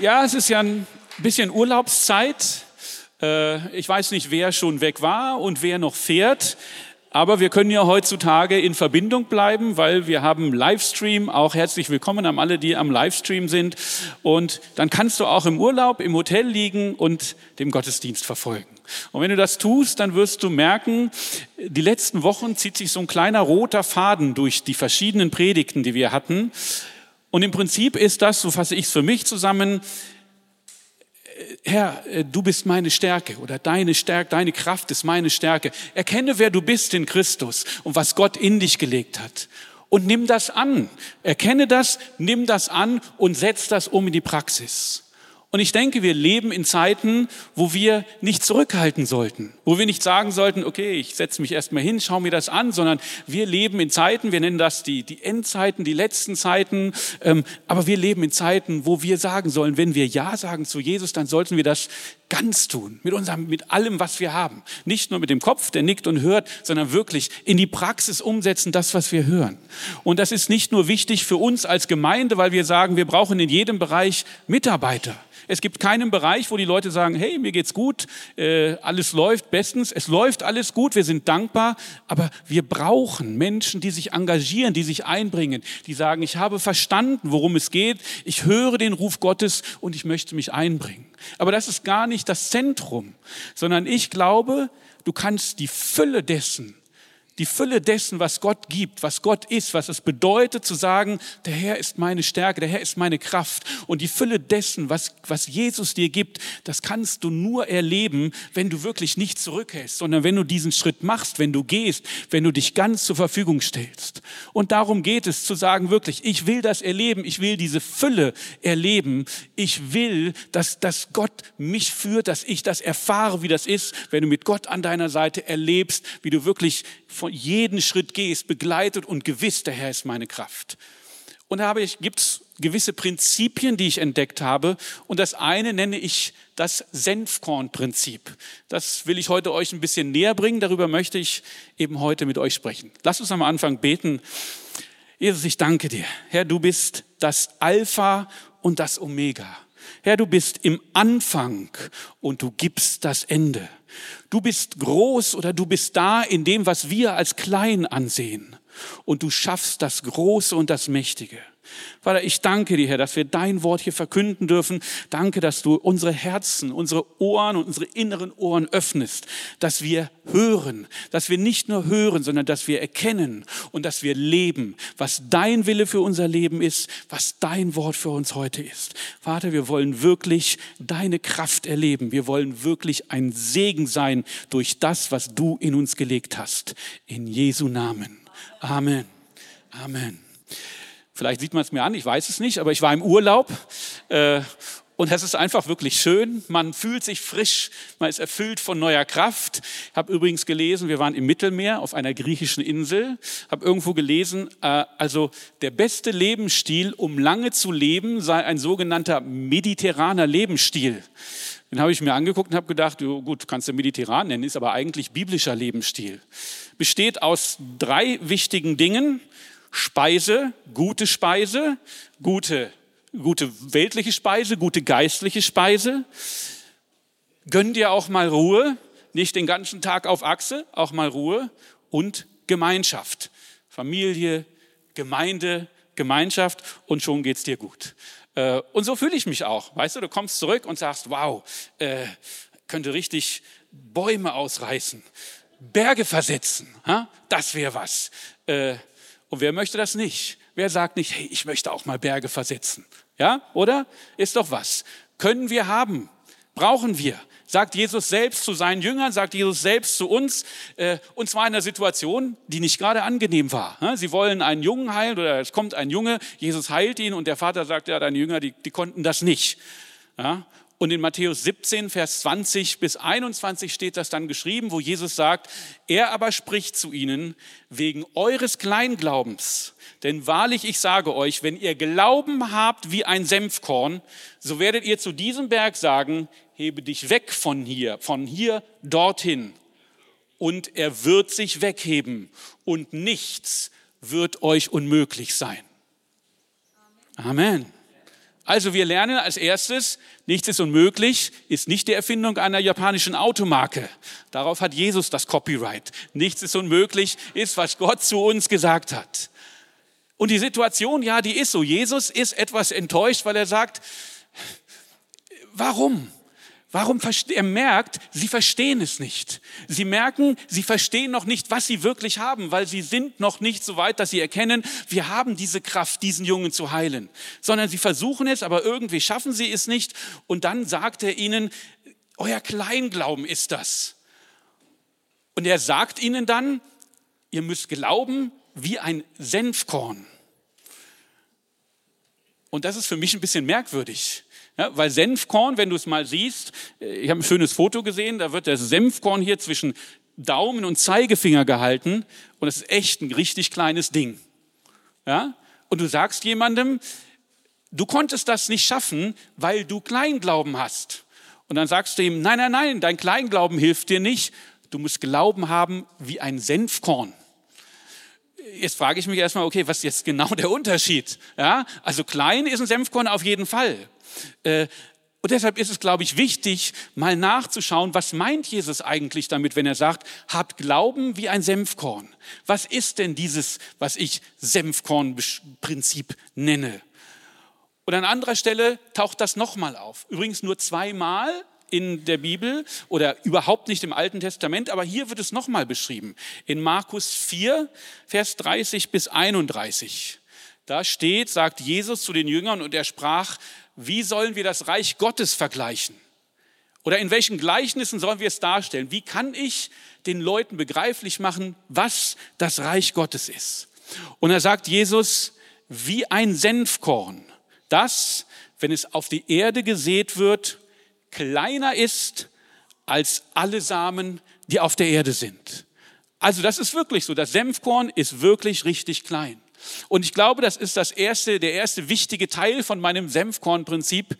Ja, es ist ja ein bisschen Urlaubszeit. Äh, ich weiß nicht, wer schon weg war und wer noch fährt. Aber wir können ja heutzutage in Verbindung bleiben, weil wir haben Livestream. Auch herzlich willkommen an alle, die am Livestream sind. Und dann kannst du auch im Urlaub, im Hotel liegen und dem Gottesdienst verfolgen. Und wenn du das tust, dann wirst du merken, die letzten Wochen zieht sich so ein kleiner roter Faden durch die verschiedenen Predigten, die wir hatten. Und im Prinzip ist das, so fasse ich es für mich zusammen, Herr, du bist meine Stärke oder deine Stärke, deine Kraft ist meine Stärke. Erkenne, wer du bist in Christus und was Gott in dich gelegt hat. Und nimm das an. Erkenne das, nimm das an und setz das um in die Praxis. Und ich denke, wir leben in Zeiten, wo wir nicht zurückhalten sollten, wo wir nicht sagen sollten, okay, ich setze mich erstmal hin, schau mir das an, sondern wir leben in Zeiten, wir nennen das die, die Endzeiten, die letzten Zeiten, ähm, aber wir leben in Zeiten, wo wir sagen sollen, wenn wir Ja sagen zu Jesus, dann sollten wir das ganz tun, mit unserem, mit allem, was wir haben. Nicht nur mit dem Kopf, der nickt und hört, sondern wirklich in die Praxis umsetzen, das, was wir hören. Und das ist nicht nur wichtig für uns als Gemeinde, weil wir sagen, wir brauchen in jedem Bereich Mitarbeiter. Es gibt keinen Bereich, wo die Leute sagen, hey, mir geht's gut, äh, alles läuft bestens, es läuft alles gut, wir sind dankbar, aber wir brauchen Menschen, die sich engagieren, die sich einbringen, die sagen, ich habe verstanden, worum es geht, ich höre den Ruf Gottes und ich möchte mich einbringen. Aber das ist gar nicht das Zentrum, sondern ich glaube, du kannst die Fülle dessen, die Fülle dessen, was Gott gibt, was Gott ist, was es bedeutet zu sagen, der Herr ist meine Stärke, der Herr ist meine Kraft. Und die Fülle dessen, was, was Jesus dir gibt, das kannst du nur erleben, wenn du wirklich nicht zurückhältst, sondern wenn du diesen Schritt machst, wenn du gehst, wenn du dich ganz zur Verfügung stellst. Und darum geht es zu sagen, wirklich, ich will das erleben, ich will diese Fülle erleben, ich will, dass, dass Gott mich führt, dass ich das erfahre, wie das ist, wenn du mit Gott an deiner Seite erlebst, wie du wirklich von jeden Schritt gehst, begleitet und gewiss, der Herr ist meine Kraft. Und da gibt es gewisse Prinzipien, die ich entdeckt habe. Und das eine nenne ich das Senfkornprinzip. Das will ich heute euch ein bisschen näher bringen. Darüber möchte ich eben heute mit euch sprechen. Lass uns am Anfang beten. Jesus, ich danke dir. Herr, du bist das Alpha und das Omega. Herr, du bist im Anfang und du gibst das Ende. Du bist groß oder du bist da in dem, was wir als klein ansehen. Und du schaffst das Große und das Mächtige. Vater, ich danke dir, Herr, dass wir dein Wort hier verkünden dürfen. Danke, dass du unsere Herzen, unsere Ohren und unsere inneren Ohren öffnest, dass wir hören, dass wir nicht nur hören, sondern dass wir erkennen und dass wir leben, was dein Wille für unser Leben ist, was dein Wort für uns heute ist. Vater, wir wollen wirklich deine Kraft erleben. Wir wollen wirklich ein Segen sein durch das, was du in uns gelegt hast. In Jesu Namen. Amen. Amen. Vielleicht sieht man es mir an, ich weiß es nicht, aber ich war im Urlaub äh, und es ist einfach wirklich schön. Man fühlt sich frisch, man ist erfüllt von neuer Kraft. Ich habe übrigens gelesen, wir waren im Mittelmeer auf einer griechischen Insel, habe irgendwo gelesen, äh, also der beste Lebensstil, um lange zu leben, sei ein sogenannter mediterraner Lebensstil. Den habe ich mir angeguckt und habe gedacht, gut, kannst du mediterran nennen, ist aber eigentlich biblischer Lebensstil. Besteht aus drei wichtigen Dingen. Speise, gute Speise, gute, gute weltliche Speise, gute geistliche Speise. Gönn dir auch mal Ruhe, nicht den ganzen Tag auf Achse, auch mal Ruhe und Gemeinschaft. Familie, Gemeinde, Gemeinschaft und schon geht's dir gut. Äh, und so fühle ich mich auch. Weißt du, du kommst zurück und sagst, wow, äh, könnte richtig Bäume ausreißen, Berge versetzen. Das wäre was. Äh, und wer möchte das nicht? Wer sagt nicht, hey, ich möchte auch mal Berge versetzen? Ja, oder? Ist doch was. Können wir haben. Brauchen wir. Sagt Jesus selbst zu seinen Jüngern, sagt Jesus selbst zu uns, äh, und zwar in einer Situation, die nicht gerade angenehm war. Sie wollen einen Jungen heilen oder es kommt ein Junge, Jesus heilt ihn und der Vater sagt, ja, deine Jünger, die, die konnten das nicht. Und in Matthäus 17, Vers 20 bis 21 steht das dann geschrieben, wo Jesus sagt, er aber spricht zu ihnen wegen eures Kleinglaubens. Denn wahrlich, ich sage euch, wenn ihr Glauben habt wie ein Senfkorn, so werdet ihr zu diesem Berg sagen, hebe dich weg von hier, von hier dorthin. Und er wird sich wegheben und nichts wird euch unmöglich sein. Amen. Also wir lernen als erstes, nichts ist unmöglich, ist nicht die Erfindung einer japanischen Automarke. Darauf hat Jesus das Copyright. Nichts ist unmöglich, ist, was Gott zu uns gesagt hat. Und die Situation, ja, die ist so. Jesus ist etwas enttäuscht, weil er sagt, warum? Warum er merkt, sie verstehen es nicht. Sie merken, sie verstehen noch nicht, was sie wirklich haben, weil sie sind noch nicht so weit, dass sie erkennen, wir haben diese Kraft, diesen Jungen zu heilen. Sondern sie versuchen es, aber irgendwie schaffen sie es nicht. Und dann sagt er ihnen, euer Kleinglauben ist das. Und er sagt ihnen dann, ihr müsst glauben wie ein Senfkorn. Und das ist für mich ein bisschen merkwürdig. Ja, weil Senfkorn, wenn du es mal siehst, äh, ich habe ein schönes Foto gesehen, da wird das Senfkorn hier zwischen Daumen und Zeigefinger gehalten und das ist echt ein richtig kleines Ding. Ja? Und du sagst jemandem, du konntest das nicht schaffen, weil du Kleinglauben hast. Und dann sagst du ihm, nein, nein, nein, dein Kleinglauben hilft dir nicht. Du musst Glauben haben wie ein Senfkorn. Jetzt frage ich mich erstmal, okay, was ist jetzt genau der Unterschied? Ja, also klein ist ein Senfkorn auf jeden Fall. Äh, und deshalb ist es, glaube ich, wichtig, mal nachzuschauen, was meint Jesus eigentlich damit, wenn er sagt, habt Glauben wie ein Senfkorn. Was ist denn dieses, was ich Senfkorn-Prinzip nenne? Und an anderer Stelle taucht das nochmal auf. Übrigens nur zweimal in der Bibel oder überhaupt nicht im Alten Testament, aber hier wird es nochmal beschrieben. In Markus 4, Vers 30 bis 31. Da steht, sagt Jesus zu den Jüngern und er sprach, wie sollen wir das Reich Gottes vergleichen? Oder in welchen Gleichnissen sollen wir es darstellen? Wie kann ich den Leuten begreiflich machen, was das Reich Gottes ist? Und da sagt Jesus, wie ein Senfkorn, das, wenn es auf die Erde gesät wird, kleiner ist als alle Samen, die auf der Erde sind. Also das ist wirklich so. Das Senfkorn ist wirklich richtig klein. Und ich glaube, das ist das erste, der erste wichtige Teil von meinem Senfkornprinzip.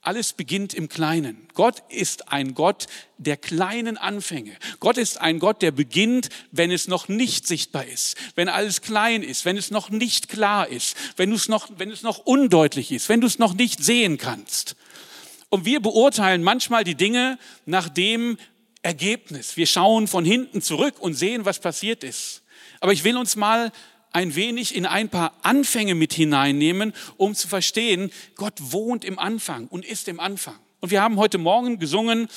Alles beginnt im Kleinen. Gott ist ein Gott der kleinen Anfänge. Gott ist ein Gott, der beginnt, wenn es noch nicht sichtbar ist, wenn alles klein ist, wenn es noch nicht klar ist, wenn, es noch, wenn es noch undeutlich ist, wenn du es noch nicht sehen kannst. Und wir beurteilen manchmal die Dinge nach dem Ergebnis. Wir schauen von hinten zurück und sehen, was passiert ist. Aber ich will uns mal ein wenig in ein paar Anfänge mit hineinnehmen, um zu verstehen, Gott wohnt im Anfang und ist im Anfang. Und wir haben heute Morgen gesungen,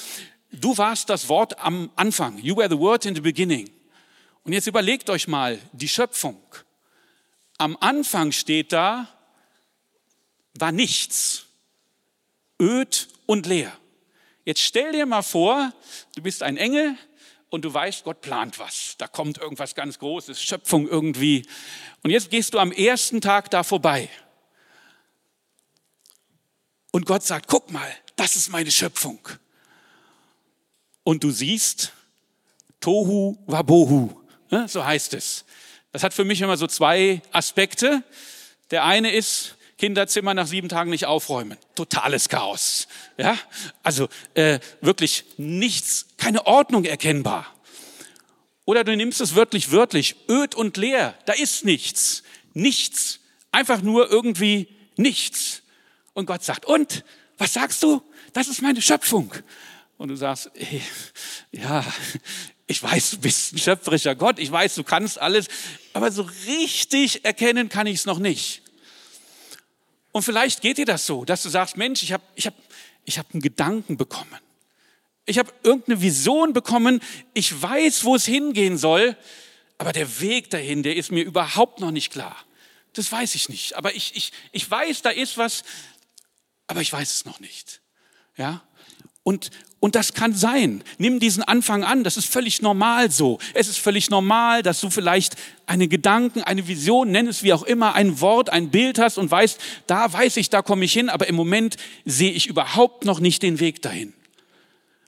du warst das Wort am Anfang. You were the word in the beginning. Und jetzt überlegt euch mal die Schöpfung. Am Anfang steht da, war nichts, öd und leer. Jetzt stell dir mal vor, du bist ein Engel, und du weißt, Gott plant was. Da kommt irgendwas ganz Großes, Schöpfung irgendwie. Und jetzt gehst du am ersten Tag da vorbei. Und Gott sagt, guck mal, das ist meine Schöpfung. Und du siehst, Tohu Wabohu, ne, so heißt es. Das hat für mich immer so zwei Aspekte. Der eine ist, Kinderzimmer nach sieben Tagen nicht aufräumen. Totales Chaos. Ja, also äh, wirklich nichts, keine Ordnung erkennbar. Oder du nimmst es wörtlich wörtlich, öd und leer. Da ist nichts, nichts, einfach nur irgendwie nichts. Und Gott sagt: Und was sagst du? Das ist meine Schöpfung. Und du sagst, ey, ja, ich weiß, du bist ein schöpferischer Gott, ich weiß, du kannst alles, aber so richtig erkennen kann ich es noch nicht. Und vielleicht geht dir das so, dass du sagst, Mensch, ich habe ich hab, ich hab einen Gedanken bekommen. Ich habe irgendeine Vision bekommen. Ich weiß, wo es hingehen soll. Aber der Weg dahin, der ist mir überhaupt noch nicht klar. Das weiß ich nicht. Aber ich, ich, ich weiß, da ist was, aber ich weiß es noch nicht. Ja? Und, und das kann sein. Nimm diesen Anfang an. Das ist völlig normal so. Es ist völlig normal, dass du vielleicht einen Gedanken, eine Vision, nenn es wie auch immer, ein Wort, ein Bild hast und weißt, da weiß ich, da komme ich hin, aber im Moment sehe ich überhaupt noch nicht den Weg dahin.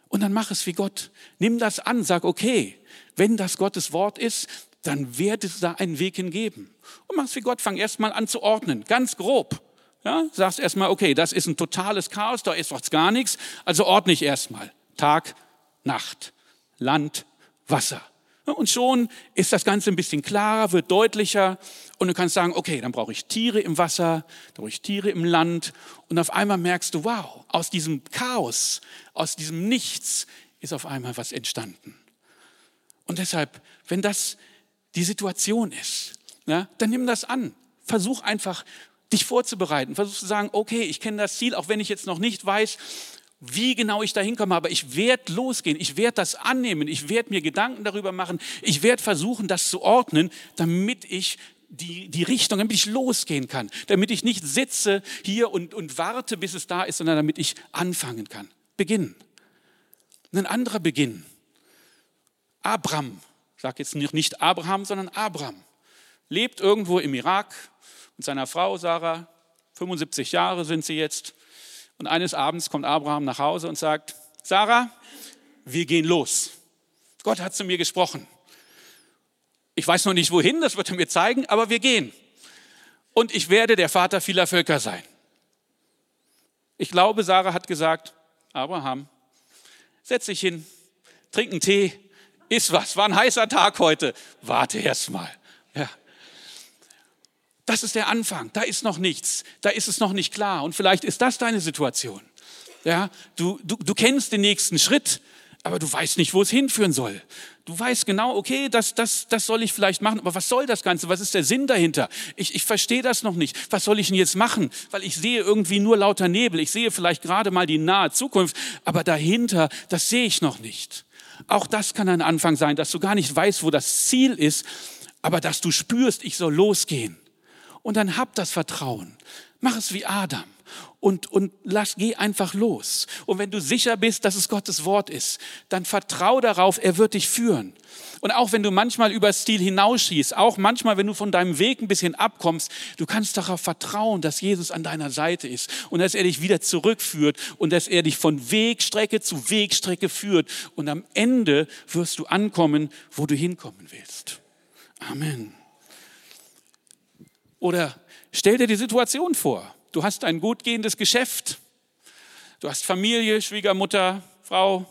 Und dann mach es wie Gott. Nimm das an, sag, okay, wenn das Gottes Wort ist, dann wird es da einen Weg hingeben. Und mach es wie Gott, fang erst mal an zu ordnen, ganz grob. Ja, sagst erstmal, okay, das ist ein totales Chaos, da ist was gar nichts, also ordne ich erstmal. Tag, Nacht, Land, Wasser. Und schon ist das Ganze ein bisschen klarer, wird deutlicher. Und du kannst sagen, okay, dann brauche ich Tiere im Wasser, dann brauche ich Tiere im Land. Und auf einmal merkst du, wow, aus diesem Chaos, aus diesem Nichts ist auf einmal was entstanden. Und deshalb, wenn das die Situation ist, ja, dann nimm das an. Versuch einfach, dich vorzubereiten. Versuch zu sagen, okay, ich kenne das Ziel, auch wenn ich jetzt noch nicht weiß, wie genau ich da hinkomme, aber ich werde losgehen, ich werde das annehmen, ich werde mir Gedanken darüber machen, ich werde versuchen, das zu ordnen, damit ich die, die Richtung, damit ich losgehen kann, damit ich nicht sitze hier und, und warte, bis es da ist, sondern damit ich anfangen kann. Beginnen. Ein anderer Beginn. Abram, ich sage jetzt nicht Abraham, sondern Abram, lebt irgendwo im Irak mit seiner Frau Sarah, 75 Jahre sind sie jetzt, und eines Abends kommt Abraham nach Hause und sagt, Sarah, wir gehen los. Gott hat zu mir gesprochen. Ich weiß noch nicht wohin, das wird er mir zeigen, aber wir gehen. Und ich werde der Vater vieler Völker sein. Ich glaube, Sarah hat gesagt, Abraham, setz dich hin, trink einen Tee, iss was, war ein heißer Tag heute, warte erst mal. Das ist der Anfang. Da ist noch nichts. Da ist es noch nicht klar. Und vielleicht ist das deine Situation. Ja, du, du, du kennst den nächsten Schritt, aber du weißt nicht, wo es hinführen soll. Du weißt genau, okay, das, das, das soll ich vielleicht machen, aber was soll das Ganze? Was ist der Sinn dahinter? Ich, ich verstehe das noch nicht. Was soll ich denn jetzt machen? Weil ich sehe irgendwie nur lauter Nebel. Ich sehe vielleicht gerade mal die nahe Zukunft, aber dahinter, das sehe ich noch nicht. Auch das kann ein Anfang sein, dass du gar nicht weißt, wo das Ziel ist, aber dass du spürst, ich soll losgehen. Und dann hab das Vertrauen. Mach es wie Adam und, und lass, geh einfach los. Und wenn du sicher bist, dass es Gottes Wort ist, dann vertrau darauf, er wird dich führen. Und auch wenn du manchmal über Stil hinausschießt, auch manchmal, wenn du von deinem Weg ein bisschen abkommst, du kannst darauf vertrauen, dass Jesus an deiner Seite ist und dass er dich wieder zurückführt und dass er dich von Wegstrecke zu Wegstrecke führt. Und am Ende wirst du ankommen, wo du hinkommen willst. Amen. Oder stell dir die Situation vor. Du hast ein gut gehendes Geschäft. Du hast Familie, Schwiegermutter, Frau.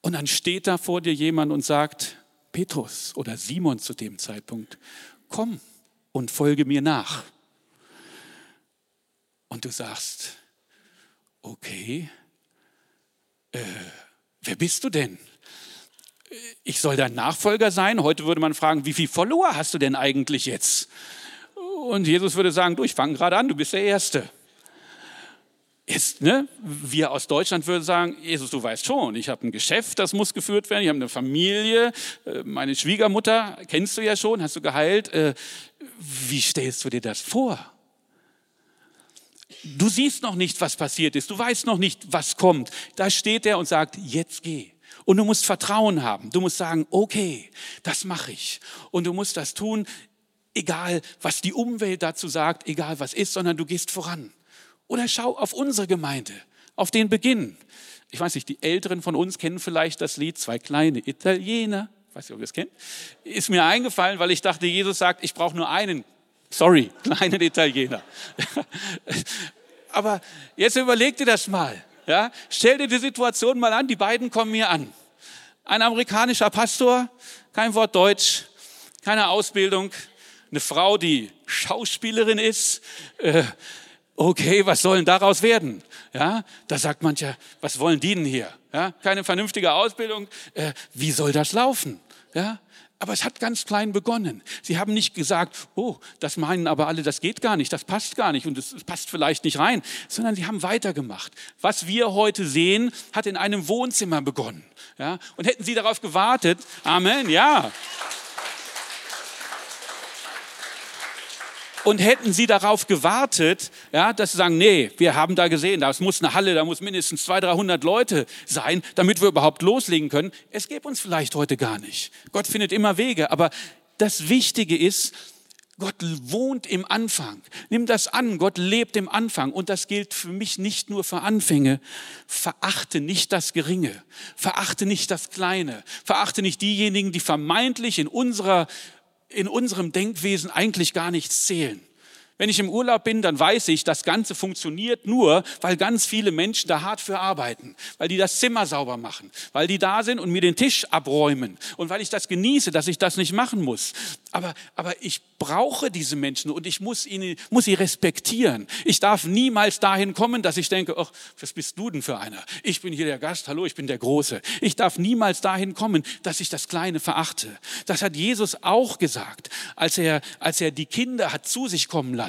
Und dann steht da vor dir jemand und sagt, Petrus oder Simon zu dem Zeitpunkt, komm und folge mir nach. Und du sagst, okay, äh, wer bist du denn? Ich soll dein Nachfolger sein. Heute würde man fragen, wie viele Follower hast du denn eigentlich jetzt? Und Jesus würde sagen, du, ich fange gerade an, du bist der Erste. Jetzt, ne, wir aus Deutschland würden sagen, Jesus, du weißt schon, ich habe ein Geschäft, das muss geführt werden, ich habe eine Familie, äh, meine Schwiegermutter kennst du ja schon, hast du geheilt. Äh, wie stellst du dir das vor? Du siehst noch nicht, was passiert ist, du weißt noch nicht, was kommt. Da steht er und sagt, jetzt geh. Und du musst Vertrauen haben. Du musst sagen, okay, das mache ich. Und du musst das tun egal was die Umwelt dazu sagt, egal was ist, sondern du gehst voran. Oder schau auf unsere Gemeinde, auf den Beginn. Ich weiß nicht, die Älteren von uns kennen vielleicht das Lied Zwei kleine Italiener. Ich weiß nicht, ob ihr es kennt. Ist mir eingefallen, weil ich dachte, Jesus sagt, ich brauche nur einen, sorry, kleinen Italiener. Aber jetzt überleg dir das mal. Ja? Stell dir die Situation mal an, die beiden kommen hier an. Ein amerikanischer Pastor, kein Wort Deutsch, keine Ausbildung, eine Frau, die Schauspielerin ist, äh, okay, was soll denn daraus werden? Ja, da sagt mancher, was wollen die denn hier? Ja, keine vernünftige Ausbildung, äh, wie soll das laufen? Ja, aber es hat ganz klein begonnen. Sie haben nicht gesagt, oh, das meinen aber alle, das geht gar nicht, das passt gar nicht und es passt vielleicht nicht rein, sondern sie haben weitergemacht. Was wir heute sehen, hat in einem Wohnzimmer begonnen. Ja, und hätten sie darauf gewartet, Amen, ja. Und hätten sie darauf gewartet, ja, dass sie sagen, nee, wir haben da gesehen, das muss eine Halle, da muss mindestens 200, 300 Leute sein, damit wir überhaupt loslegen können. Es gäbe uns vielleicht heute gar nicht. Gott findet immer Wege, aber das Wichtige ist, Gott wohnt im Anfang. Nimm das an. Gott lebt im Anfang. Und das gilt für mich nicht nur für Anfänge. Verachte nicht das Geringe. Verachte nicht das Kleine. Verachte nicht diejenigen, die vermeintlich in unserer in unserem Denkwesen eigentlich gar nichts zählen. Wenn ich im Urlaub bin, dann weiß ich, das Ganze funktioniert nur, weil ganz viele Menschen da hart für arbeiten, weil die das Zimmer sauber machen, weil die da sind und mir den Tisch abräumen und weil ich das genieße, dass ich das nicht machen muss. Aber, aber ich brauche diese Menschen und ich muss, ihnen, muss sie respektieren. Ich darf niemals dahin kommen, dass ich denke, ach, was bist du denn für einer? Ich bin hier der Gast, hallo, ich bin der Große. Ich darf niemals dahin kommen, dass ich das Kleine verachte. Das hat Jesus auch gesagt, als er, als er die Kinder hat zu sich kommen lassen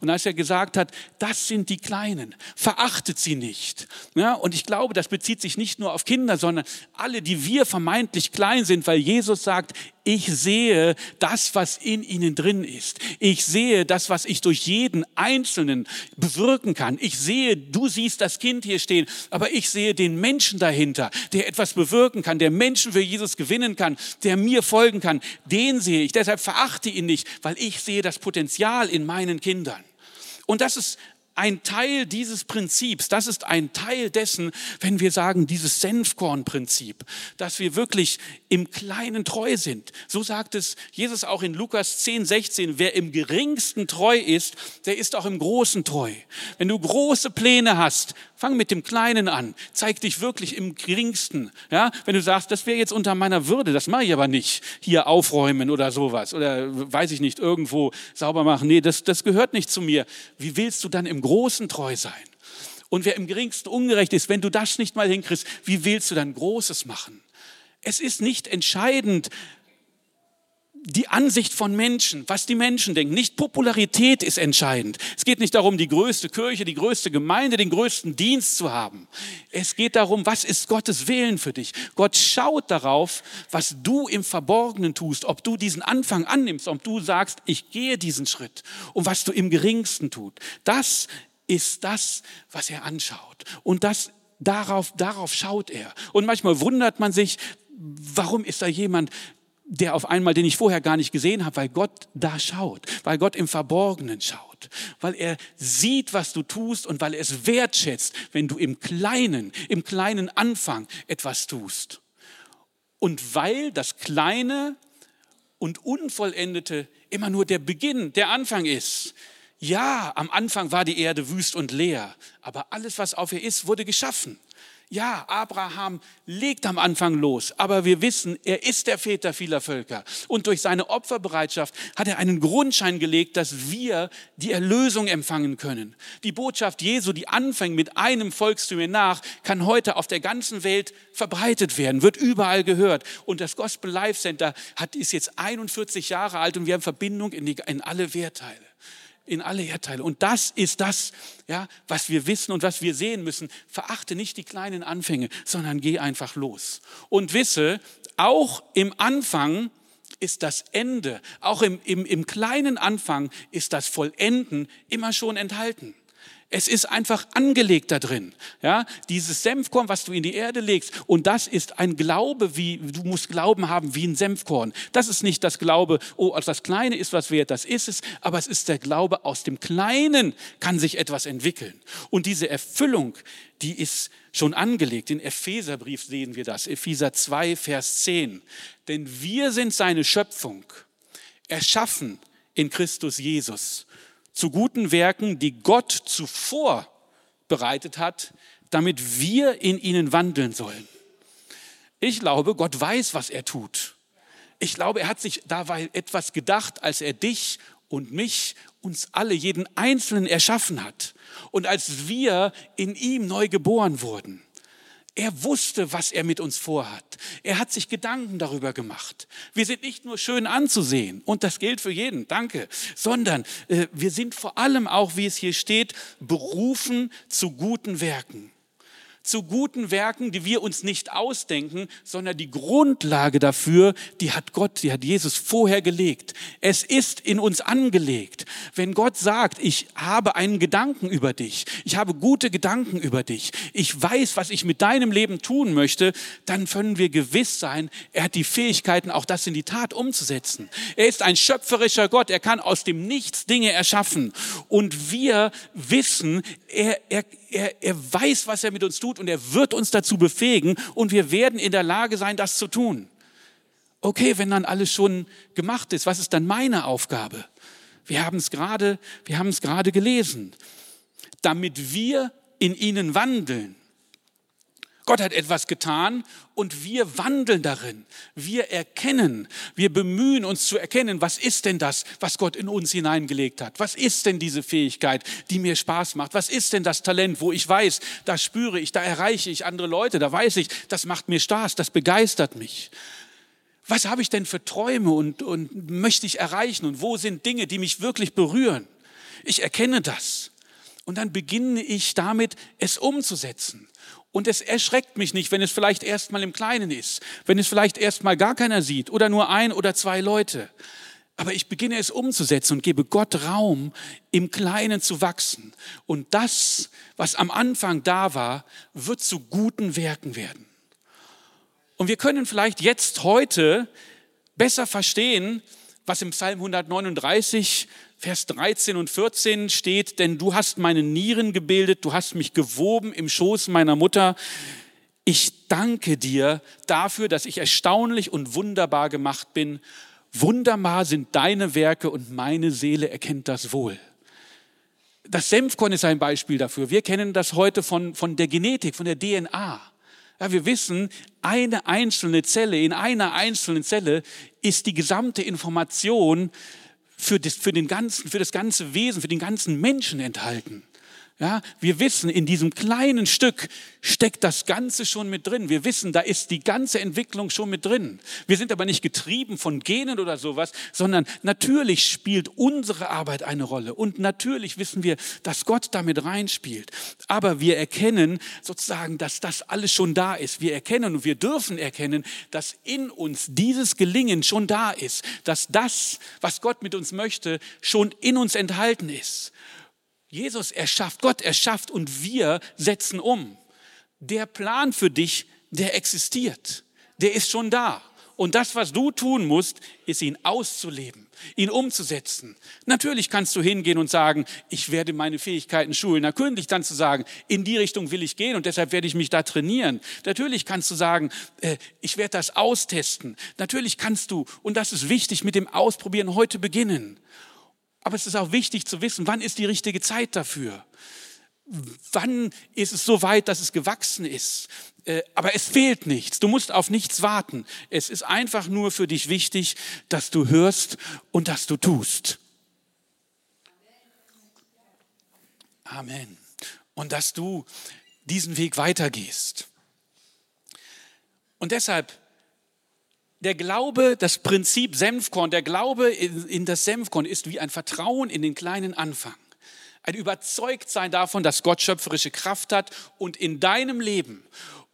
und als er gesagt hat, das sind die Kleinen, verachtet sie nicht. Ja, und ich glaube, das bezieht sich nicht nur auf Kinder, sondern alle, die wir vermeintlich klein sind, weil Jesus sagt, ich sehe das, was in ihnen drin ist. Ich sehe das, was ich durch jeden Einzelnen bewirken kann. Ich sehe, du siehst das Kind hier stehen, aber ich sehe den Menschen dahinter, der etwas bewirken kann, der Menschen für Jesus gewinnen kann, der mir folgen kann. Den sehe ich. Deshalb verachte ihn nicht, weil ich sehe das Potenzial in meinen Kindern. Und das ist ein Teil dieses Prinzips, das ist ein Teil dessen, wenn wir sagen, dieses Senfkorn-Prinzip, dass wir wirklich im Kleinen treu sind. So sagt es Jesus auch in Lukas 10, 16, wer im geringsten treu ist, der ist auch im Großen treu. Wenn du große Pläne hast, fang mit dem Kleinen an, zeig dich wirklich im geringsten. Ja? Wenn du sagst, das wäre jetzt unter meiner Würde, das mache ich aber nicht, hier aufräumen oder sowas oder weiß ich nicht, irgendwo sauber machen, nee, das, das gehört nicht zu mir. Wie willst du dann im Großen treu sein. Und wer im geringsten ungerecht ist, wenn du das nicht mal hinkriegst, wie willst du dann Großes machen? Es ist nicht entscheidend, die Ansicht von Menschen, was die Menschen denken. Nicht Popularität ist entscheidend. Es geht nicht darum, die größte Kirche, die größte Gemeinde, den größten Dienst zu haben. Es geht darum, was ist Gottes Willen für dich. Gott schaut darauf, was du im Verborgenen tust, ob du diesen Anfang annimmst, ob du sagst, ich gehe diesen Schritt und was du im geringsten tut. Das ist das, was er anschaut. Und das darauf, darauf schaut er. Und manchmal wundert man sich, warum ist da jemand, der auf einmal, den ich vorher gar nicht gesehen habe, weil Gott da schaut, weil Gott im Verborgenen schaut, weil er sieht, was du tust und weil er es wertschätzt, wenn du im Kleinen, im kleinen Anfang etwas tust. Und weil das Kleine und Unvollendete immer nur der Beginn, der Anfang ist. Ja, am Anfang war die Erde wüst und leer, aber alles, was auf ihr ist, wurde geschaffen. Ja, Abraham legt am Anfang los, aber wir wissen, er ist der Väter vieler Völker. Und durch seine Opferbereitschaft hat er einen Grundschein gelegt, dass wir die Erlösung empfangen können. Die Botschaft Jesu, die anfängt mit einem Volkstüm nach, kann heute auf der ganzen Welt verbreitet werden, wird überall gehört. Und das Gospel Life Center hat, ist jetzt 41 Jahre alt und wir haben Verbindung in, die, in alle Wehrteile in alle Erdteile. Und das ist das, ja, was wir wissen und was wir sehen müssen. Verachte nicht die kleinen Anfänge, sondern geh einfach los. Und wisse, auch im Anfang ist das Ende, auch im, im, im kleinen Anfang ist das Vollenden immer schon enthalten. Es ist einfach angelegt da drin. Ja, dieses Senfkorn, was du in die Erde legst, und das ist ein Glaube, wie du musst Glauben haben wie ein Senfkorn. Das ist nicht das Glaube, oh, also das Kleine ist was wert, das ist es, aber es ist der Glaube, aus dem Kleinen kann sich etwas entwickeln. Und diese Erfüllung, die ist schon angelegt. In Epheserbrief sehen wir das, Epheser 2, Vers 10. Denn wir sind seine Schöpfung, erschaffen in Christus Jesus zu guten Werken, die Gott zuvor bereitet hat, damit wir in ihnen wandeln sollen. Ich glaube, Gott weiß, was er tut. Ich glaube, er hat sich dabei etwas gedacht, als er dich und mich, uns alle, jeden Einzelnen erschaffen hat. Und als wir in ihm neu geboren wurden. Er wusste, was er mit uns vorhat. Er hat sich Gedanken darüber gemacht. Wir sind nicht nur schön anzusehen, und das gilt für jeden, danke, sondern äh, wir sind vor allem auch, wie es hier steht, berufen zu guten Werken zu guten Werken, die wir uns nicht ausdenken, sondern die Grundlage dafür, die hat Gott, die hat Jesus vorher gelegt. Es ist in uns angelegt. Wenn Gott sagt, ich habe einen Gedanken über dich, ich habe gute Gedanken über dich, ich weiß, was ich mit deinem Leben tun möchte, dann können wir gewiss sein, er hat die Fähigkeiten, auch das in die Tat umzusetzen. Er ist ein schöpferischer Gott, er kann aus dem Nichts Dinge erschaffen. Und wir wissen, er, er, er, er weiß, was er mit uns tut und er wird uns dazu befähigen und wir werden in der Lage sein, das zu tun. Okay, wenn dann alles schon gemacht ist, was ist dann meine Aufgabe? Wir haben es gerade, wir haben es gerade gelesen. Damit wir in ihnen wandeln. Gott hat etwas getan und wir wandeln darin. Wir erkennen, wir bemühen uns zu erkennen, was ist denn das, was Gott in uns hineingelegt hat? Was ist denn diese Fähigkeit, die mir Spaß macht? Was ist denn das Talent, wo ich weiß, da spüre ich, da erreiche ich andere Leute, da weiß ich, das macht mir Spaß, das begeistert mich. Was habe ich denn für Träume und, und möchte ich erreichen und wo sind Dinge, die mich wirklich berühren? Ich erkenne das. Und dann beginne ich damit, es umzusetzen. Und es erschreckt mich nicht, wenn es vielleicht erstmal im Kleinen ist, wenn es vielleicht erstmal gar keiner sieht oder nur ein oder zwei Leute. Aber ich beginne es umzusetzen und gebe Gott Raum, im Kleinen zu wachsen. Und das, was am Anfang da war, wird zu guten Werken werden. Und wir können vielleicht jetzt heute besser verstehen, was im Psalm 139 Vers 13 und 14 steht, denn du hast meine Nieren gebildet, du hast mich gewoben im Schoß meiner Mutter. Ich danke dir dafür, dass ich erstaunlich und wunderbar gemacht bin. Wunderbar sind deine Werke und meine Seele erkennt das wohl. Das Senfkorn ist ein Beispiel dafür. Wir kennen das heute von, von der Genetik, von der DNA. Ja, wir wissen, eine einzelne Zelle, in einer einzelnen Zelle ist die gesamte Information für das, für, den ganzen, für das ganze Wesen, für den ganzen Menschen enthalten. Ja, wir wissen, in diesem kleinen Stück steckt das Ganze schon mit drin. Wir wissen, da ist die ganze Entwicklung schon mit drin. Wir sind aber nicht getrieben von Genen oder sowas, sondern natürlich spielt unsere Arbeit eine Rolle. Und natürlich wissen wir, dass Gott damit reinspielt. Aber wir erkennen sozusagen, dass das alles schon da ist. Wir erkennen und wir dürfen erkennen, dass in uns dieses Gelingen schon da ist. Dass das, was Gott mit uns möchte, schon in uns enthalten ist. Jesus erschafft, Gott erschafft und wir setzen um. Der Plan für dich, der existiert. Der ist schon da. Und das, was du tun musst, ist ihn auszuleben, ihn umzusetzen. Natürlich kannst du hingehen und sagen, ich werde meine Fähigkeiten schulen. Natürlich kannst du sagen, in die Richtung will ich gehen und deshalb werde ich mich da trainieren. Natürlich kannst du sagen, äh, ich werde das austesten. Natürlich kannst du, und das ist wichtig, mit dem Ausprobieren heute beginnen. Aber es ist auch wichtig zu wissen, wann ist die richtige Zeit dafür? Wann ist es so weit, dass es gewachsen ist? Äh, aber es fehlt nichts. Du musst auf nichts warten. Es ist einfach nur für dich wichtig, dass du hörst und dass du tust. Amen. Und dass du diesen Weg weitergehst. Und deshalb der Glaube, das Prinzip Senfkorn, der Glaube in, in das Senfkorn ist wie ein Vertrauen in den kleinen Anfang. Ein Überzeugtsein davon, dass Gott schöpferische Kraft hat und in deinem Leben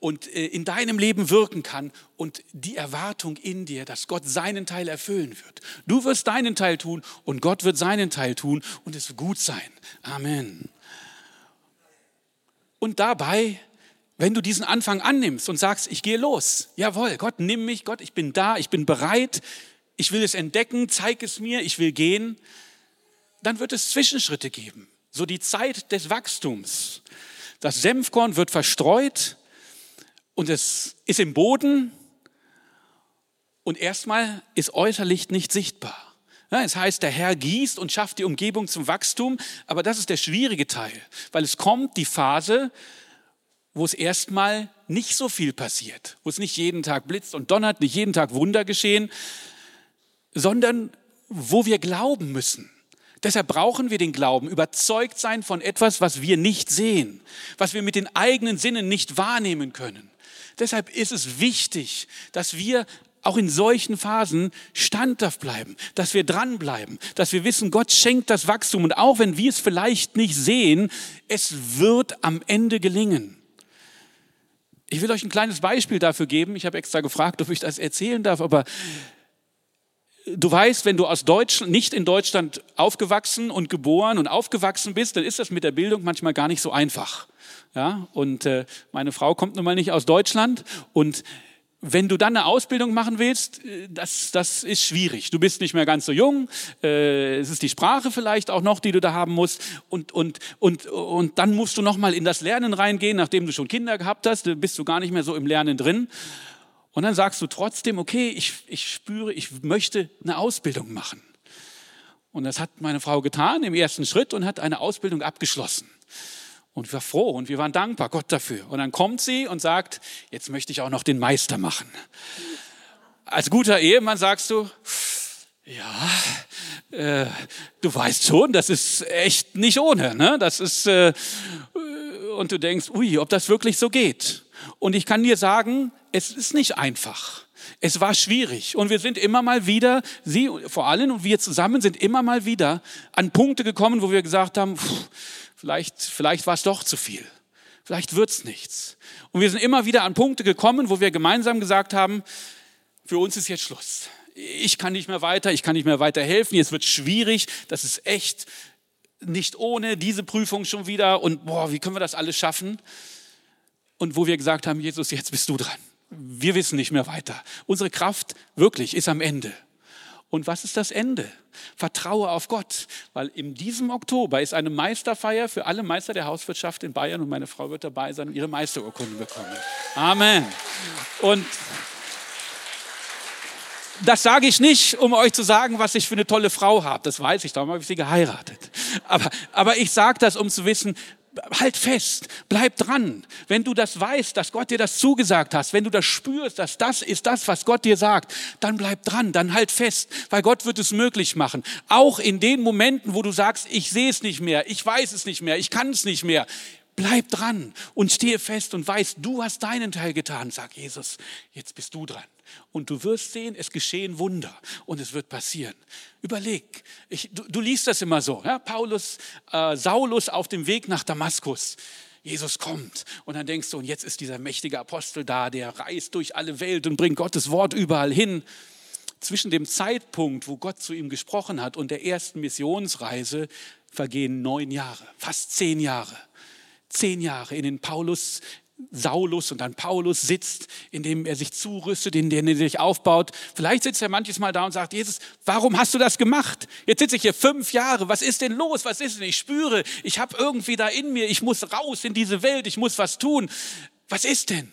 und äh, in deinem Leben wirken kann und die Erwartung in dir, dass Gott seinen Teil erfüllen wird. Du wirst deinen Teil tun und Gott wird seinen Teil tun und es wird gut sein. Amen. Und dabei wenn du diesen Anfang annimmst und sagst, ich gehe los, jawohl, Gott, nimm mich, Gott, ich bin da, ich bin bereit, ich will es entdecken, zeig es mir, ich will gehen, dann wird es Zwischenschritte geben. So die Zeit des Wachstums. Das Senfkorn wird verstreut und es ist im Boden und erstmal ist äußerlich nicht sichtbar. Es heißt, der Herr gießt und schafft die Umgebung zum Wachstum, aber das ist der schwierige Teil, weil es kommt die Phase, wo es erstmal nicht so viel passiert, wo es nicht jeden Tag blitzt und donnert, nicht jeden Tag Wunder geschehen, sondern wo wir glauben müssen. Deshalb brauchen wir den Glauben, überzeugt sein von etwas, was wir nicht sehen, was wir mit den eigenen Sinnen nicht wahrnehmen können. Deshalb ist es wichtig, dass wir auch in solchen Phasen standhaft bleiben, dass wir dranbleiben, dass wir wissen, Gott schenkt das Wachstum und auch wenn wir es vielleicht nicht sehen, es wird am Ende gelingen. Ich will euch ein kleines Beispiel dafür geben. Ich habe extra gefragt, ob ich das erzählen darf, aber du weißt, wenn du aus Deutschland, nicht in Deutschland aufgewachsen und geboren und aufgewachsen bist, dann ist das mit der Bildung manchmal gar nicht so einfach. Ja, und äh, meine Frau kommt nun mal nicht aus Deutschland und wenn du dann eine Ausbildung machen willst, äh, das, das ist schwierig. Du bist nicht mehr ganz so jung. Äh, es ist die Sprache vielleicht auch noch, die du da haben musst. Und, und, und, und dann musst du noch mal in das Lernen reingehen, nachdem du schon Kinder gehabt hast. bist du gar nicht mehr so im Lernen drin. Und dann sagst du trotzdem, okay, ich, ich spüre, ich möchte eine Ausbildung machen. Und das hat meine Frau getan im ersten Schritt und hat eine Ausbildung abgeschlossen. Und ich war froh und wir waren dankbar Gott dafür. Und dann kommt sie und sagt, jetzt möchte ich auch noch den Meister machen. Als guter Ehemann sagst du, ja, äh, du weißt schon, das ist echt nicht ohne. Ne? Das ist, äh, und du denkst, ui, ob das wirklich so geht. Und ich kann dir sagen, es ist nicht einfach. Es war schwierig und wir sind immer mal wieder, Sie vor allem und wir zusammen sind immer mal wieder an Punkte gekommen, wo wir gesagt haben, pff, vielleicht, vielleicht war es doch zu viel, vielleicht wird es nichts. Und wir sind immer wieder an Punkte gekommen, wo wir gemeinsam gesagt haben, für uns ist jetzt Schluss. Ich kann nicht mehr weiter, ich kann nicht mehr weiter helfen, jetzt wird schwierig, das ist echt nicht ohne diese Prüfung schon wieder und boah, wie können wir das alles schaffen? Und wo wir gesagt haben, Jesus, jetzt bist du dran wir wissen nicht mehr weiter. Unsere Kraft wirklich ist am Ende. Und was ist das Ende? Vertraue auf Gott, weil in diesem Oktober ist eine Meisterfeier für alle Meister der Hauswirtschaft in Bayern und meine Frau wird dabei sein und ihre Meisterurkunde bekommen. Amen. Und das sage ich nicht, um euch zu sagen, was ich für eine tolle Frau habe. Das weiß ich, darum habe ich sie geheiratet. Aber, aber ich sage das, um zu wissen, halt fest, bleib dran. Wenn du das weißt, dass Gott dir das zugesagt hast, wenn du das spürst, dass das ist das, was Gott dir sagt, dann bleib dran, dann halt fest, weil Gott wird es möglich machen. Auch in den Momenten, wo du sagst, ich sehe es nicht mehr, ich weiß es nicht mehr, ich kann es nicht mehr. Bleib dran und stehe fest und weißt, du hast deinen Teil getan. Sag Jesus, jetzt bist du dran. Und du wirst sehen, es geschehen Wunder und es wird passieren. Überleg, ich, du, du, liest das immer so, ja? Paulus, äh, Saulus auf dem Weg nach Damaskus. Jesus kommt und dann denkst du, und jetzt ist dieser mächtige Apostel da, der reist durch alle Welt und bringt Gottes Wort überall hin. Zwischen dem Zeitpunkt, wo Gott zu ihm gesprochen hat und der ersten Missionsreise vergehen neun Jahre, fast zehn Jahre zehn Jahre, in denen Paulus Saulus und dann Paulus sitzt, indem er sich zurüstet, indem er sich aufbaut. Vielleicht sitzt er manches Mal da und sagt, Jesus, warum hast du das gemacht? Jetzt sitze ich hier fünf Jahre, was ist denn los? Was ist denn? Ich spüre, ich habe irgendwie da in mir, ich muss raus in diese Welt, ich muss was tun. Was ist denn?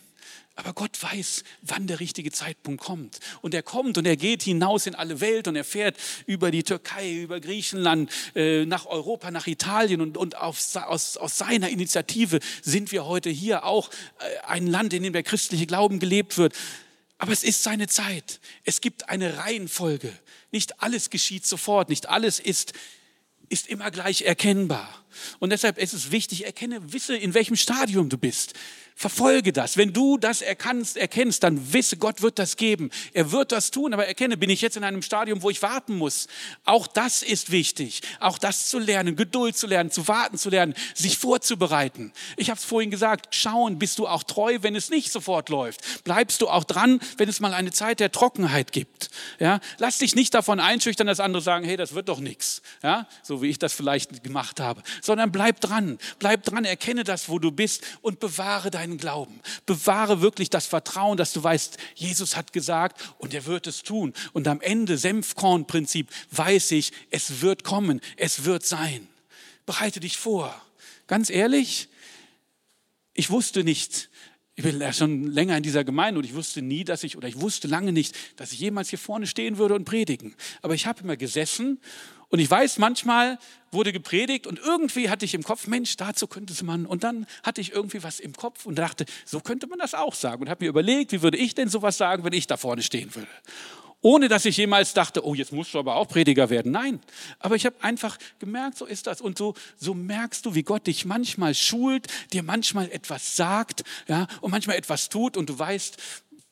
Aber Gott weiß, wann der richtige Zeitpunkt kommt. Und er kommt und er geht hinaus in alle Welt und er fährt über die Türkei, über Griechenland, äh, nach Europa, nach Italien. Und, und auf, aus, aus seiner Initiative sind wir heute hier auch äh, ein Land, in dem der christliche Glauben gelebt wird. Aber es ist seine Zeit. Es gibt eine Reihenfolge. Nicht alles geschieht sofort, nicht alles ist, ist immer gleich erkennbar. Und deshalb ist es wichtig, erkenne, wisse, in welchem Stadium du bist. Verfolge das. Wenn du das erkannst, erkennst, dann wisse, Gott wird das geben. Er wird das tun, aber erkenne, bin ich jetzt in einem Stadium, wo ich warten muss. Auch das ist wichtig. Auch das zu lernen, Geduld zu lernen, zu warten zu lernen, sich vorzubereiten. Ich habe es vorhin gesagt, schauen, bist du auch treu, wenn es nicht sofort läuft. Bleibst du auch dran, wenn es mal eine Zeit der Trockenheit gibt. Ja? Lass dich nicht davon einschüchtern, dass andere sagen, hey, das wird doch nichts. Ja? So wie ich das vielleicht gemacht habe. Sondern bleib dran. Bleib dran, erkenne das, wo du bist und bewahre dein deinen Glauben. Bewahre wirklich das Vertrauen, dass du weißt, Jesus hat gesagt und er wird es tun. Und am Ende, Senfkornprinzip, weiß ich, es wird kommen, es wird sein. Bereite dich vor. Ganz ehrlich, ich wusste nicht, ich bin ja schon länger in dieser Gemeinde und ich wusste nie, dass ich, oder ich wusste lange nicht, dass ich jemals hier vorne stehen würde und predigen. Aber ich habe immer gesessen und ich weiß, manchmal wurde gepredigt und irgendwie hatte ich im Kopf, Mensch, dazu könnte man. Und dann hatte ich irgendwie was im Kopf und dachte, so könnte man das auch sagen. Und habe mir überlegt, wie würde ich denn sowas sagen, wenn ich da vorne stehen würde. Ohne dass ich jemals dachte, oh, jetzt musst du aber auch Prediger werden. Nein, aber ich habe einfach gemerkt, so ist das. Und so, so merkst du, wie Gott dich manchmal schult, dir manchmal etwas sagt ja, und manchmal etwas tut und du weißt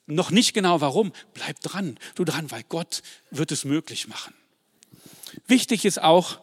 noch nicht genau warum. Bleib dran, du dran, weil Gott wird es möglich machen. Wichtig ist auch,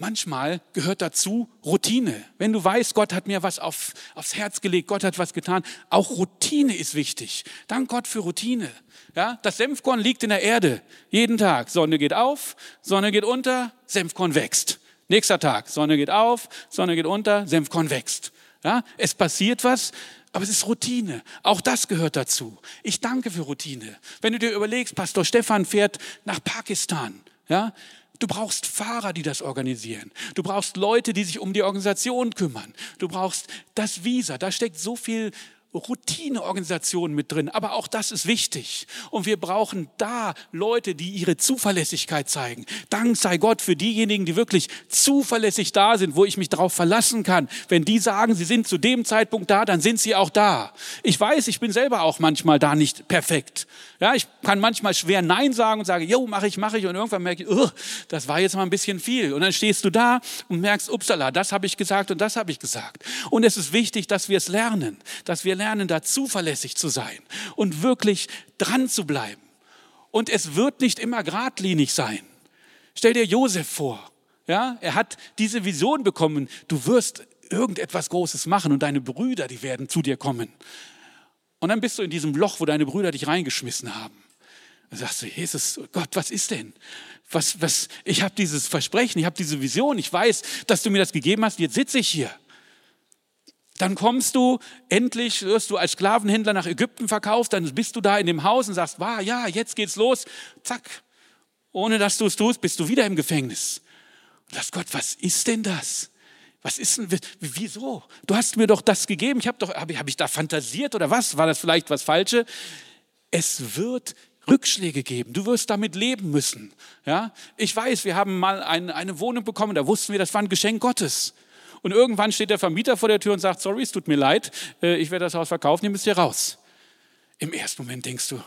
manchmal gehört dazu Routine. Wenn du weißt, Gott hat mir was auf, aufs Herz gelegt, Gott hat was getan, auch Routine ist wichtig. Dank Gott für Routine. Ja, das Senfkorn liegt in der Erde jeden Tag. Sonne geht auf, Sonne geht unter, Senfkorn wächst. Nächster Tag, Sonne geht auf, Sonne geht unter, Senfkorn wächst. Ja, es passiert was, aber es ist Routine. Auch das gehört dazu. Ich danke für Routine. Wenn du dir überlegst, Pastor Stefan fährt nach Pakistan. Ja, Du brauchst Fahrer, die das organisieren. Du brauchst Leute, die sich um die Organisation kümmern. Du brauchst das Visa. Da steckt so viel Routineorganisationen mit drin, aber auch das ist wichtig. Und wir brauchen da Leute, die ihre Zuverlässigkeit zeigen. Dank sei Gott für diejenigen, die wirklich zuverlässig da sind, wo ich mich darauf verlassen kann. Wenn die sagen, sie sind zu dem Zeitpunkt da, dann sind sie auch da. Ich weiß, ich bin selber auch manchmal da nicht perfekt. Ja, ich kann manchmal schwer Nein sagen und sage, jo, mache ich, mache ich. Und irgendwann merke ich, oh, das war jetzt mal ein bisschen viel. Und dann stehst du da und merkst, upsala, das habe ich gesagt und das habe ich gesagt. Und es ist wichtig, dass wir es lernen, dass wir lernen, da zuverlässig zu sein und wirklich dran zu bleiben. Und es wird nicht immer geradlinig sein. Stell dir Josef vor. Ja, er hat diese Vision bekommen. Du wirst irgendetwas Großes machen und deine Brüder, die werden zu dir kommen. Und dann bist du in diesem Loch, wo deine Brüder dich reingeschmissen haben. Dann sagst du, Jesus, Gott, was ist denn? Was, was, ich habe dieses Versprechen, ich habe diese Vision, ich weiß, dass du mir das gegeben hast, jetzt sitze ich hier. Dann kommst du, endlich wirst du als Sklavenhändler nach Ägypten verkauft, dann bist du da in dem Haus und sagst, wow, ja, jetzt geht's los. Zack. Ohne dass du es tust, bist du wieder im Gefängnis. Und sagst, Gott, was ist denn das? Was ist denn, wieso? Du hast mir doch das gegeben. Ich habe doch, habe hab ich da fantasiert oder was? War das vielleicht was Falsche? Es wird Rückschläge geben. Du wirst damit leben müssen. Ja? Ich weiß, wir haben mal ein, eine Wohnung bekommen, da wussten wir, das war ein Geschenk Gottes. Und irgendwann steht der Vermieter vor der Tür und sagt, sorry, es tut mir leid, äh, ich werde das Haus verkaufen, ihr müsst hier raus. Im ersten Moment denkst du,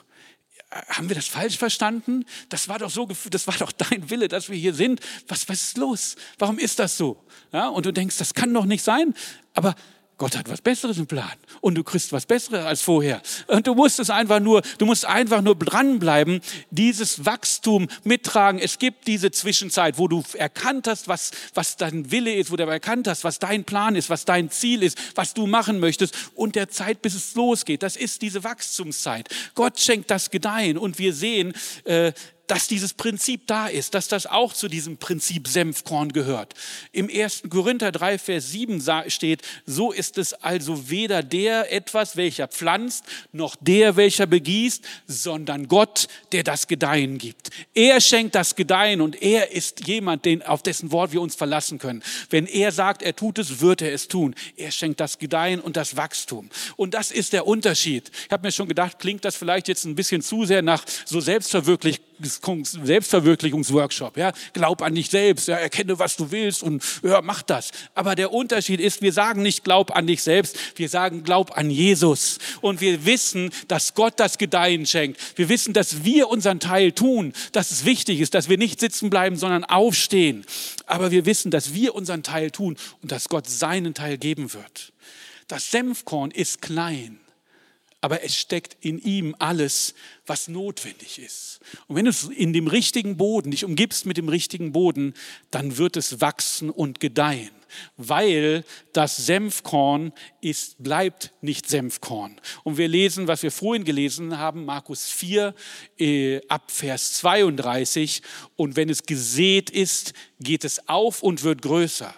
haben wir das falsch verstanden? Das war doch so, das war doch dein Wille, dass wir hier sind. Was, was ist los? Warum ist das so? Ja, und du denkst, das kann doch nicht sein. Aber Gott hat was Besseres im Plan und du kriegst was Besseres als vorher. Und du musst es einfach nur, du musst einfach nur dranbleiben, dieses Wachstum mittragen. Es gibt diese Zwischenzeit, wo du erkannt hast, was, was dein Wille ist, wo du erkannt hast, was dein Plan ist, was dein Ziel ist, was du machen möchtest und der Zeit, bis es losgeht. Das ist diese Wachstumszeit. Gott schenkt das Gedeihen und wir sehen, äh, dass dieses Prinzip da ist, dass das auch zu diesem Prinzip Senfkorn gehört. Im 1. Korinther 3, Vers 7 steht, so ist es also weder der etwas, welcher pflanzt, noch der, welcher begießt, sondern Gott, der das Gedeihen gibt. Er schenkt das Gedeihen und er ist jemand, den, auf dessen Wort wir uns verlassen können. Wenn er sagt, er tut es, wird er es tun. Er schenkt das Gedeihen und das Wachstum. Und das ist der Unterschied. Ich habe mir schon gedacht, klingt das vielleicht jetzt ein bisschen zu sehr nach so Selbstverwirklichung Selbstverwirklichungsworkshop. Ja, glaub an dich selbst, ja, erkenne, was du willst und ja, mach das. Aber der Unterschied ist, wir sagen nicht glaub an dich selbst, wir sagen glaub an Jesus. Und wir wissen, dass Gott das Gedeihen schenkt. Wir wissen, dass wir unseren Teil tun, dass es wichtig ist, dass wir nicht sitzen bleiben, sondern aufstehen. Aber wir wissen, dass wir unseren Teil tun und dass Gott seinen Teil geben wird. Das Senfkorn ist klein aber es steckt in ihm alles, was notwendig ist. Und wenn du in dem richtigen Boden dich umgibst mit dem richtigen Boden, dann wird es wachsen und gedeihen, weil das Senfkorn ist, bleibt nicht Senfkorn. Und wir lesen, was wir vorhin gelesen haben, Markus 4 äh, ab Vers 32. Und wenn es gesät ist, geht es auf und wird größer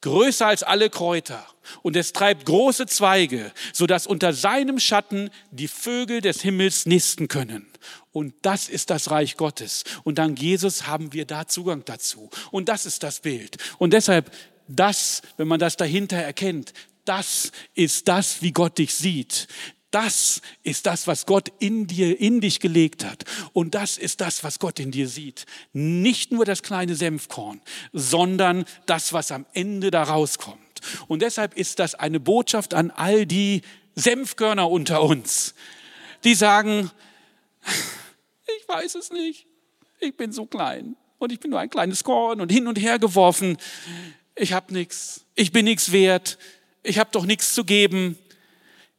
größer als alle Kräuter. Und es treibt große Zweige, sodass unter seinem Schatten die Vögel des Himmels nisten können. Und das ist das Reich Gottes. Und dank Jesus haben wir da Zugang dazu. Und das ist das Bild. Und deshalb, das, wenn man das dahinter erkennt, das ist das, wie Gott dich sieht. Das ist das, was Gott in dir, in dich gelegt hat. Und das ist das, was Gott in dir sieht. Nicht nur das kleine Senfkorn, sondern das, was am Ende da rauskommt. Und deshalb ist das eine Botschaft an all die Senfkörner unter uns, die sagen, ich weiß es nicht, ich bin so klein und ich bin nur ein kleines Korn und hin und her geworfen. Ich habe nichts, ich bin nichts wert, ich habe doch nichts zu geben.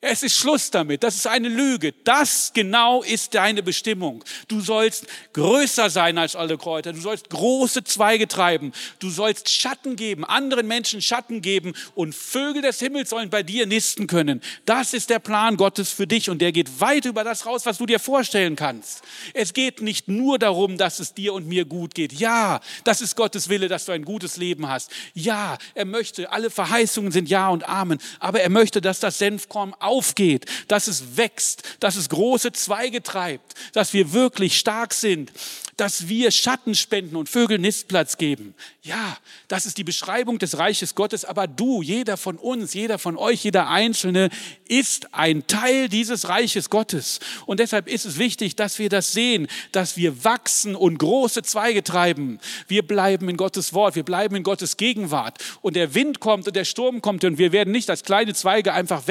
Es ist Schluss damit. Das ist eine Lüge. Das genau ist deine Bestimmung. Du sollst größer sein als alle Kräuter. Du sollst große Zweige treiben. Du sollst Schatten geben, anderen Menschen Schatten geben und Vögel des Himmels sollen bei dir nisten können. Das ist der Plan Gottes für dich und der geht weit über das raus, was du dir vorstellen kannst. Es geht nicht nur darum, dass es dir und mir gut geht. Ja, das ist Gottes Wille, dass du ein gutes Leben hast. Ja, er möchte, alle Verheißungen sind Ja und Amen. Aber er möchte, dass das Senfkorn aufgeht, dass es wächst, dass es große Zweige treibt, dass wir wirklich stark sind, dass wir Schatten spenden und Vögel Nistplatz geben. Ja, das ist die Beschreibung des Reiches Gottes, aber du, jeder von uns, jeder von euch, jeder Einzelne ist ein Teil dieses Reiches Gottes. Und deshalb ist es wichtig, dass wir das sehen, dass wir wachsen und große Zweige treiben. Wir bleiben in Gottes Wort, wir bleiben in Gottes Gegenwart. Und der Wind kommt und der Sturm kommt und wir werden nicht als kleine Zweige einfach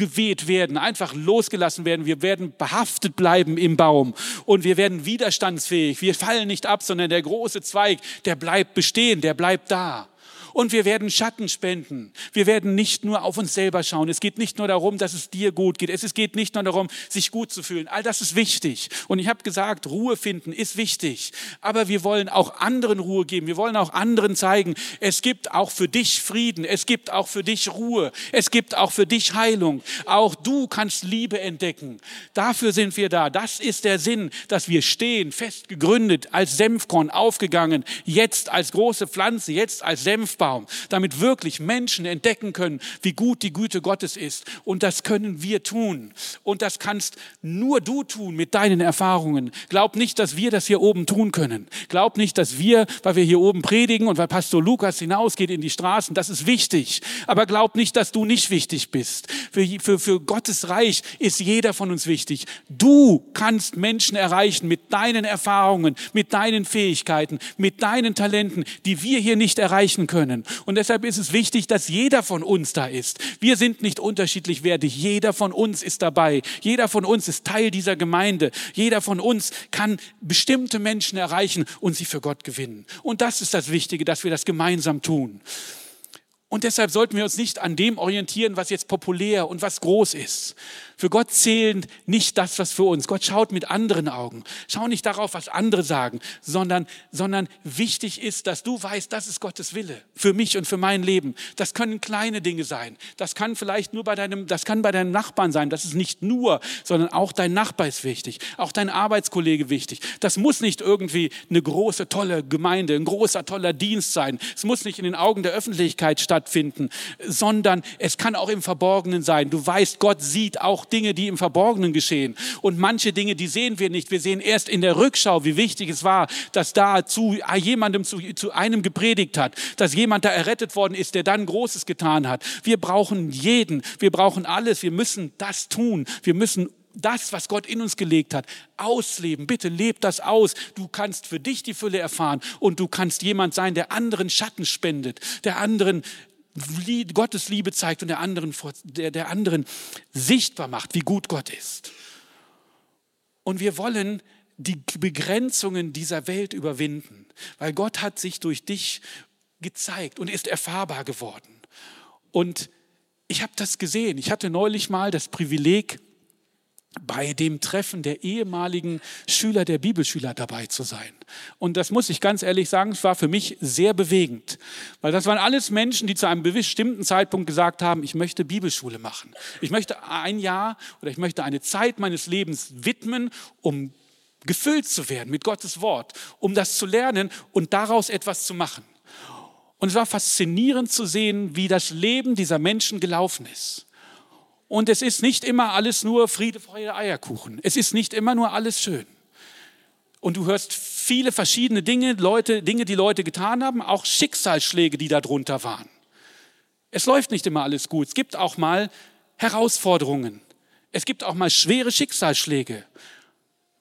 weggeweht werden, einfach losgelassen werden. Wir werden behaftet bleiben im Baum und wir werden widerstandsfähig. Wir fallen nicht ab, sondern der große Zweig, der bleibt bestehen, der bleibt da. Und wir werden Schatten spenden. Wir werden nicht nur auf uns selber schauen. Es geht nicht nur darum, dass es dir gut geht. Es geht nicht nur darum, sich gut zu fühlen. All das ist wichtig. Und ich habe gesagt, Ruhe finden ist wichtig. Aber wir wollen auch anderen Ruhe geben. Wir wollen auch anderen zeigen, es gibt auch für dich Frieden. Es gibt auch für dich Ruhe. Es gibt auch für dich Heilung. Auch du kannst Liebe entdecken. Dafür sind wir da. Das ist der Sinn, dass wir stehen, fest gegründet, als Senfkorn aufgegangen, jetzt als große Pflanze, jetzt als Senf Christbaum, damit wirklich Menschen entdecken können, wie gut die Güte Gottes ist. Und das können wir tun. Und das kannst nur du tun mit deinen Erfahrungen. Glaub nicht, dass wir das hier oben tun können. Glaub nicht, dass wir, weil wir hier oben predigen und weil Pastor Lukas hinausgeht in die Straßen, das ist wichtig. Aber glaub nicht, dass du nicht wichtig bist. Für, für, für Gottes Reich ist jeder von uns wichtig. Du kannst Menschen erreichen mit deinen Erfahrungen, mit deinen Fähigkeiten, mit deinen Talenten, die wir hier nicht erreichen können können. Und deshalb ist es wichtig, dass jeder von uns da ist. Wir sind nicht unterschiedlich wertig. Jeder von uns ist dabei. Jeder von uns ist Teil dieser Gemeinde. Jeder von uns kann bestimmte Menschen erreichen und sie für Gott gewinnen. Und das ist das Wichtige, dass wir das gemeinsam tun. Und deshalb sollten wir uns nicht an dem orientieren, was jetzt populär und was groß ist, für Gott zählt nicht das, was für uns. Gott schaut mit anderen Augen. Schau nicht darauf, was andere sagen, sondern, sondern wichtig ist, dass du weißt, das ist Gottes Wille für mich und für mein Leben. Das können kleine Dinge sein. Das kann vielleicht nur bei deinem, das kann bei deinem Nachbarn sein. Das ist nicht nur, sondern auch dein Nachbar ist wichtig. Auch dein Arbeitskollege wichtig. Das muss nicht irgendwie eine große, tolle Gemeinde, ein großer, toller Dienst sein. Es muss nicht in den Augen der Öffentlichkeit stattfinden, sondern es kann auch im Verborgenen sein. Du weißt, Gott sieht auch Dinge, die im Verborgenen geschehen. Und manche Dinge, die sehen wir nicht. Wir sehen erst in der Rückschau, wie wichtig es war, dass da zu jemandem, zu, zu einem gepredigt hat, dass jemand da errettet worden ist, der dann Großes getan hat. Wir brauchen jeden. Wir brauchen alles. Wir müssen das tun. Wir müssen das, was Gott in uns gelegt hat, ausleben. Bitte leb das aus. Du kannst für dich die Fülle erfahren und du kannst jemand sein, der anderen Schatten spendet, der anderen Gottes Liebe zeigt und der anderen, der, der anderen sichtbar macht, wie gut Gott ist. Und wir wollen die Begrenzungen dieser Welt überwinden, weil Gott hat sich durch dich gezeigt und ist erfahrbar geworden. Und ich habe das gesehen. Ich hatte neulich mal das Privileg, bei dem Treffen der ehemaligen Schüler der Bibelschüler dabei zu sein. Und das muss ich ganz ehrlich sagen, es war für mich sehr bewegend, weil das waren alles Menschen, die zu einem bestimmten Zeitpunkt gesagt haben, ich möchte Bibelschule machen. Ich möchte ein Jahr oder ich möchte eine Zeit meines Lebens widmen, um gefüllt zu werden mit Gottes Wort, um das zu lernen und daraus etwas zu machen. Und es war faszinierend zu sehen, wie das Leben dieser Menschen gelaufen ist. Und es ist nicht immer alles nur Friede, Freude, Eierkuchen. Es ist nicht immer nur alles schön. Und du hörst viele verschiedene Dinge, Leute, Dinge, die Leute getan haben, auch Schicksalsschläge, die darunter waren. Es läuft nicht immer alles gut. Es gibt auch mal Herausforderungen. Es gibt auch mal schwere Schicksalsschläge,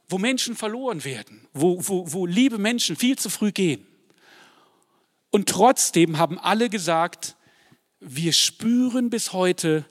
wo Menschen verloren werden, wo, wo, wo liebe Menschen viel zu früh gehen. Und trotzdem haben alle gesagt, wir spüren bis heute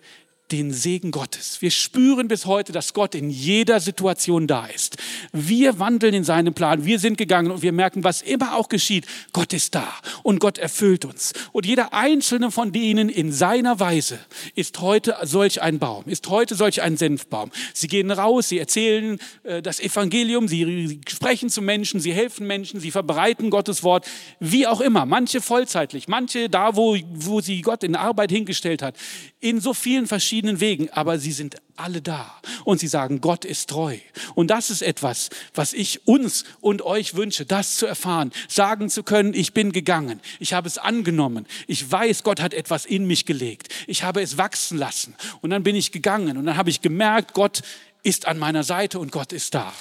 den Segen Gottes. Wir spüren bis heute, dass Gott in jeder Situation da ist. Wir wandeln in seinem Plan. Wir sind gegangen und wir merken, was immer auch geschieht, Gott ist da und Gott erfüllt uns. Und jeder einzelne von denen in seiner Weise ist heute solch ein Baum, ist heute solch ein Senfbaum. Sie gehen raus, sie erzählen äh, das Evangelium, sie sprechen zu Menschen, sie helfen Menschen, sie verbreiten Gottes Wort, wie auch immer. Manche vollzeitlich, manche da, wo, wo sie Gott in Arbeit hingestellt hat, in so vielen verschiedenen verschiedenen Wegen, aber sie sind alle da. Und sie sagen, Gott ist treu. Und das ist etwas, was ich uns und euch wünsche, das zu erfahren, sagen zu können, ich bin gegangen, ich habe es angenommen, ich weiß, Gott hat etwas in mich gelegt, ich habe es wachsen lassen. Und dann bin ich gegangen und dann habe ich gemerkt, Gott ist an meiner Seite und Gott ist da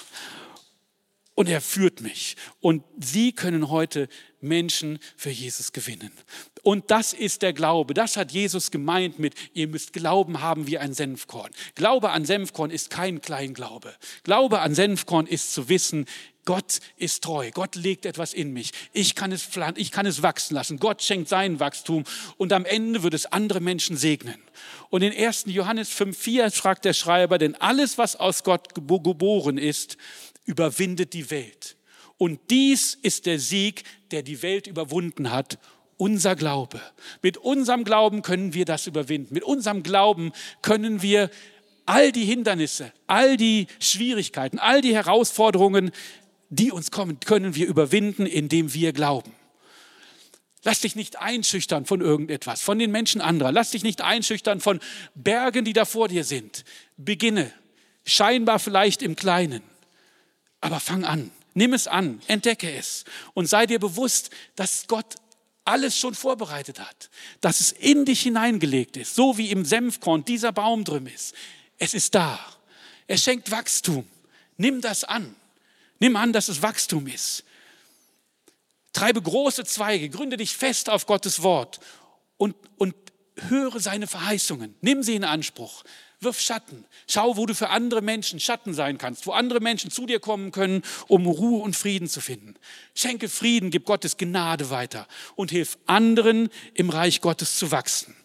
und er führt mich. Und Sie können heute Menschen für Jesus gewinnen. Und das ist der Glaube. Das hat Jesus gemeint mit, ihr müsst Glauben haben wie ein Senfkorn. Glaube an Senfkorn ist kein Kleinglaube. Glaube an Senfkorn ist zu wissen, Gott ist treu. Gott legt etwas in mich. Ich kann es pflanzen, ich kann es wachsen lassen. Gott schenkt sein Wachstum und am Ende wird es andere Menschen segnen. Und in 1. Johannes 5,4 fragt der Schreiber, denn alles, was aus Gott geboren ist, überwindet die Welt. Und dies ist der Sieg, der die Welt überwunden hat, unser Glaube. Mit unserem Glauben können wir das überwinden. Mit unserem Glauben können wir all die Hindernisse, all die Schwierigkeiten, all die Herausforderungen, die uns kommen, können wir überwinden, indem wir glauben. Lass dich nicht einschüchtern von irgendetwas, von den Menschen anderer. Lass dich nicht einschüchtern von Bergen, die da vor dir sind. Beginne, scheinbar vielleicht im Kleinen. Aber fang an, nimm es an, entdecke es und sei dir bewusst, dass Gott alles schon vorbereitet hat, dass es in dich hineingelegt ist, so wie im Senfkorn dieser Baum drin ist. Es ist da. Er schenkt Wachstum. Nimm das an. Nimm an, dass es Wachstum ist. Treibe große Zweige, gründe dich fest auf Gottes Wort und, und höre seine Verheißungen. Nimm sie in Anspruch. Wirf Schatten. Schau, wo du für andere Menschen Schatten sein kannst, wo andere Menschen zu dir kommen können, um Ruhe und Frieden zu finden. Schenke Frieden, gib Gottes Gnade weiter und hilf anderen im Reich Gottes zu wachsen.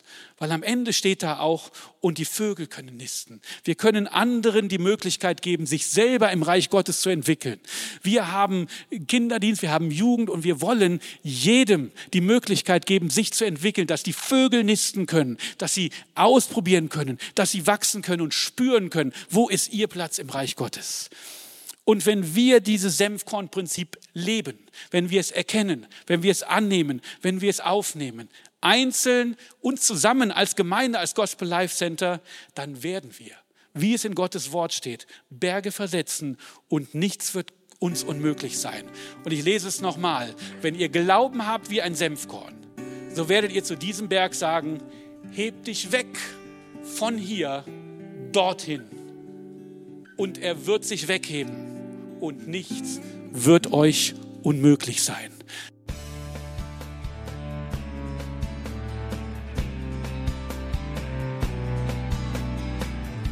Weil am Ende steht da auch, und die Vögel können nisten. Wir können anderen die Möglichkeit geben, sich selber im Reich Gottes zu entwickeln. Wir haben Kinderdienst, wir haben Jugend und wir wollen jedem die Möglichkeit geben, sich zu entwickeln, dass die Vögel nisten können, dass sie ausprobieren können, dass sie wachsen können und spüren können, wo ist ihr Platz im Reich Gottes. Und wenn wir dieses Senfkornprinzip leben, wenn wir es erkennen, wenn wir es annehmen, wenn wir es aufnehmen, einzeln und zusammen als Gemeinde, als Gospel Life Center, dann werden wir, wie es in Gottes Wort steht, Berge versetzen und nichts wird uns unmöglich sein. Und ich lese es nochmal. Wenn ihr Glauben habt wie ein Senfkorn, so werdet ihr zu diesem Berg sagen, heb dich weg von hier dorthin. Und er wird sich wegheben und nichts wird euch unmöglich sein.